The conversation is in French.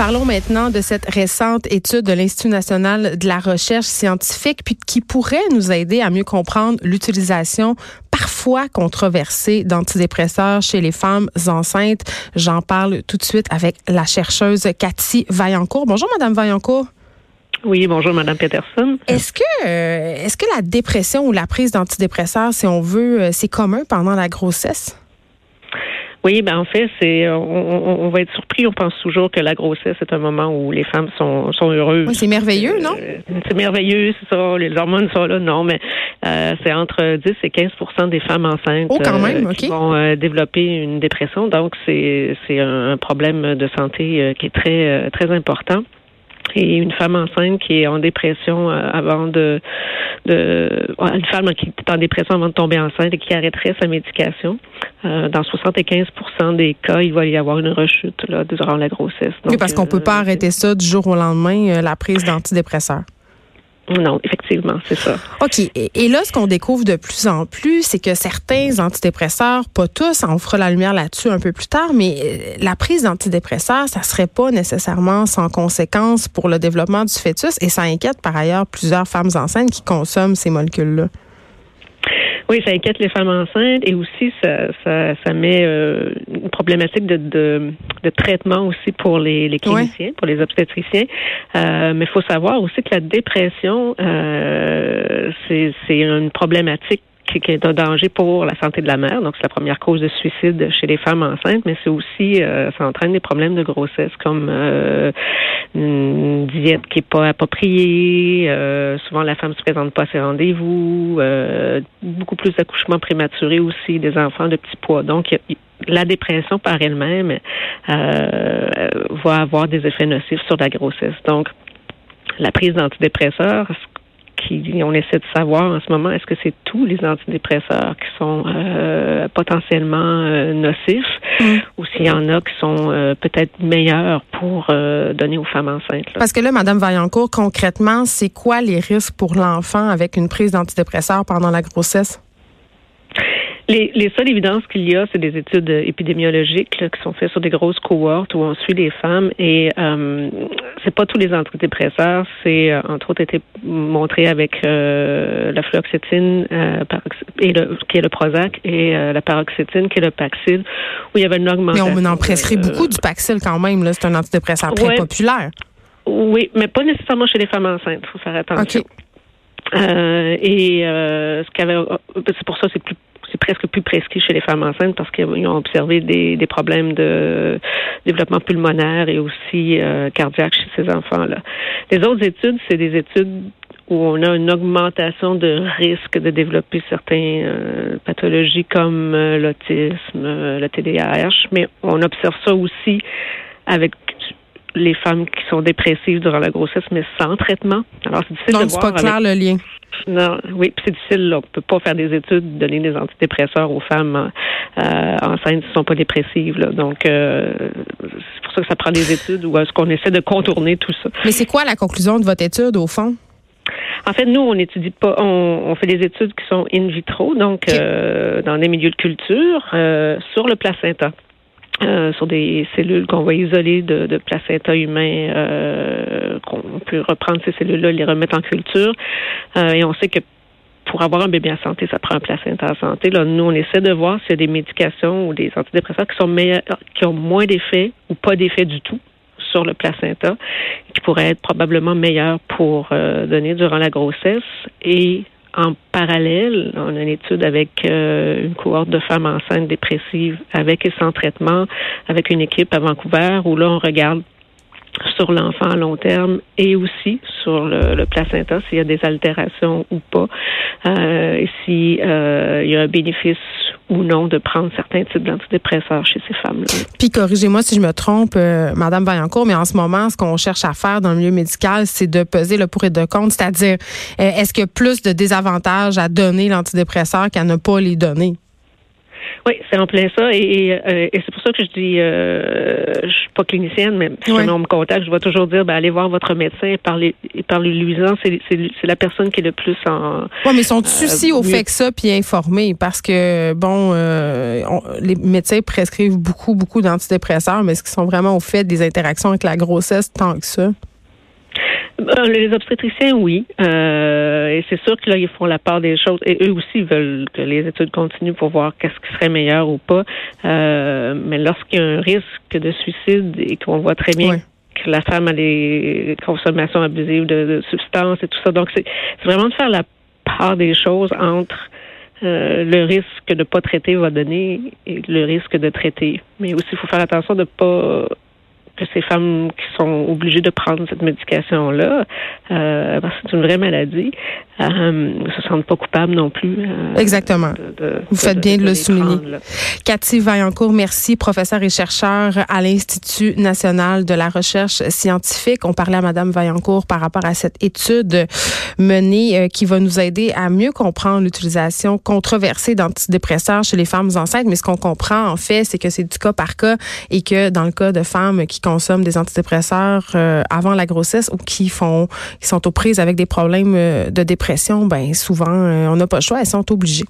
Parlons maintenant de cette récente étude de l'Institut national de la recherche scientifique, puis qui pourrait nous aider à mieux comprendre l'utilisation parfois controversée d'antidépresseurs chez les femmes enceintes. J'en parle tout de suite avec la chercheuse Cathy Vaillancourt. Bonjour, Madame Vaillancourt. Oui, bonjour, Madame Peterson. Est-ce que, euh, est-ce que la dépression ou la prise d'antidépresseurs, si on veut, euh, c'est commun pendant la grossesse? Oui, ben en fait, c'est on, on, va être surpris. On pense toujours que la grossesse est un moment où les femmes sont, sont heureuses. Oui, c'est merveilleux, non? Euh, C'est merveilleux, c'est ça. Les hormones sont là, non, mais euh, c'est entre 10 et 15% des femmes enceintes oh, quand même, euh, qui vont développer une dépression. Donc c'est c'est un problème de santé qui est très très important et une femme enceinte qui est en dépression avant de, de une femme qui est en dépression avant de tomber enceinte et qui arrêterait sa médication euh, dans 75% des cas, il va y avoir une rechute là, durant la grossesse. oui, parce qu'on ne peut pas euh, arrêter ça du jour au lendemain, euh, la prise d'antidépresseurs. Non, effectivement, c'est ça. OK. Et, là, ce qu'on découvre de plus en plus, c'est que certains antidépresseurs, pas tous, on fera la lumière là-dessus un peu plus tard, mais la prise d'antidépresseurs, ça serait pas nécessairement sans conséquence pour le développement du fœtus et ça inquiète par ailleurs plusieurs femmes enceintes qui consomment ces molécules-là. Oui, ça inquiète les femmes enceintes et aussi ça, ça, ça met euh, une problématique de, de, de, traitement aussi pour les, les cliniciens, pour les obstétriciens. Euh, mais il faut savoir aussi que la dépression, euh, c'est une problématique qui est un danger pour la santé de la mère. Donc, c'est la première cause de suicide chez les femmes enceintes, mais c'est aussi, euh, ça entraîne des problèmes de grossesse comme euh, une diète qui est pas appropriée. Euh, souvent, la femme se présente pas à ses rendez-vous. Euh, beaucoup plus d'accouchements prématurés aussi, des enfants de petit poids. Donc, la dépression par elle-même va avoir des effets nocifs sur la grossesse. Donc, la prise d'antidépresseurs, on essaie de savoir en ce moment est-ce que c'est tous les antidépresseurs qui sont euh, potentiellement euh, nocifs mm. ou s'il y en a qui sont euh, peut-être meilleurs pour donner aux femmes enceintes. Parce que là, Madame Vaillancourt, concrètement, c'est quoi les risques pour l'enfant avec une prise d'antidépresseurs pendant la grossesse? Les, les seules évidences qu'il y a, c'est des études épidémiologiques qui sont faites sur des grosses cohortes où on suit les femmes et euh, c'est pas tous les antidépresseurs. C'est euh, entre autres été montré avec euh, la fluoxétine euh, et le, qui est le Prozac et la paroxétine qui est le Paxil où il y avait une augmentation. Mais on en prescrit beaucoup du Paxil quand même. Là, c'est un antidépresseur très populaire. Oui, mais pas nécessairement chez les femmes enceintes. Il faut faire attention. et ce qu'avait, c'est pour ça c'est plus presque plus prescrit chez les femmes enceintes parce qu'ils ont observé des, des, problèmes de développement pulmonaire et aussi euh, cardiaque chez ces enfants-là. Les autres études, c'est des études où on a une augmentation de risque de développer certaines euh, pathologies comme euh, l'autisme, le TDAH, mais on observe ça aussi avec les femmes qui sont dépressives durant la grossesse, mais sans traitement. Alors, c'est difficile Donc, c'est pas clair le lien. Non, oui, c'est difficile. Là. On peut pas faire des études, donner des antidépresseurs aux femmes euh, enceintes qui ne sont pas dépressives. Là. Donc, euh, c'est pour ça que ça prend des études où est-ce qu'on essaie de contourner tout ça. Mais c'est quoi la conclusion de votre étude, au fond? En fait, nous, on n'étudie pas, on, fait des études qui sont in vitro, donc euh, dans des milieux de culture, euh, sur le placenta. Euh, sur des cellules qu'on va isoler de, placenta humain, euh, qu'on peut reprendre ces cellules-là, les remettre en culture. Euh, et on sait que pour avoir un bébé en santé, ça prend un placenta en santé. Là, nous, on essaie de voir s'il y a des médications ou des antidépresseurs qui sont meilleurs, qui ont moins d'effets ou pas d'effet du tout sur le placenta, qui pourraient être probablement meilleurs pour donner durant la grossesse en parallèle, on a une étude avec euh, une cohorte de femmes enceintes dépressives avec et sans traitement, avec une équipe à Vancouver, où là, on regarde sur l'enfant à long terme et aussi sur le, placenta s'il y a des altérations ou pas, euh, s'il euh, y a un bénéfice ou non de prendre certains types d'antidépresseurs chez ces femmes-là. Puis corrigez-moi si je me trompe, euh, Madame Vaillancourt, mais en ce moment, ce qu'on cherche à faire dans le milieu médical, c'est de peser le pour et de contre, c'est-à-dire est-ce qu'il y a plus de désavantages à donner l'antidépresseur qu'à ne pas les donner? Oui, c'est en plein ça. Et, euh, et, c'est pour ça que je dis, euh, je suis pas clinicienne, mais si on me contacte, je vais toujours dire, ben, allez voir votre médecin et parlez, lui C'est, c'est, la personne qui est le plus en. Oui, mais sont euh, au fait que ça, puis informés, parce que bon, euh, les médecins prescrivent beaucoup, beaucoup d'antidépresseurs, mais est-ce qu'ils sont vraiment au fait des interactions avec la grossesse tant que ça? Euh, les obstétriciens, oui. Euh, et c'est sûr que là, ils font la part des choses. Et eux aussi veulent que les études continuent pour voir qu'est-ce qui serait meilleur ou pas. Euh, mais lorsqu'il y a un risque de suicide et qu'on voit très bien que la femme a des consommations abusives de, substances et tout ça. Donc, c'est vraiment de faire la part des choses entre le risque de ne pas traiter va donner et le risque de traiter. Mais aussi, il faut faire attention de ne pas que ces femmes qui sont obligées de prendre cette médication-là, euh, parce que c'est une vraie maladie, euh, ne se sentent pas coupables non plus. Euh, Exactement. Vous faites bien de, le souligner. Cathy Vaillancourt, merci, professeure et chercheur à l'Institut national de la recherche scientifique. On parlait à Madame Vaillancourt par rapport à cette étude menée qui va nous aider à mieux comprendre l'utilisation controversée d'antidépresseurs chez les femmes enceintes. Mais ce qu'on comprend, en fait, c'est que c'est du cas par cas et que dans le cas de femmes qui consomment des antidépresseurs euh, avant la grossesse ou qui font, qui sont aux prises avec des problèmes euh, de dépression, ben souvent, euh, on n'a pas le choix, elles sont obligées.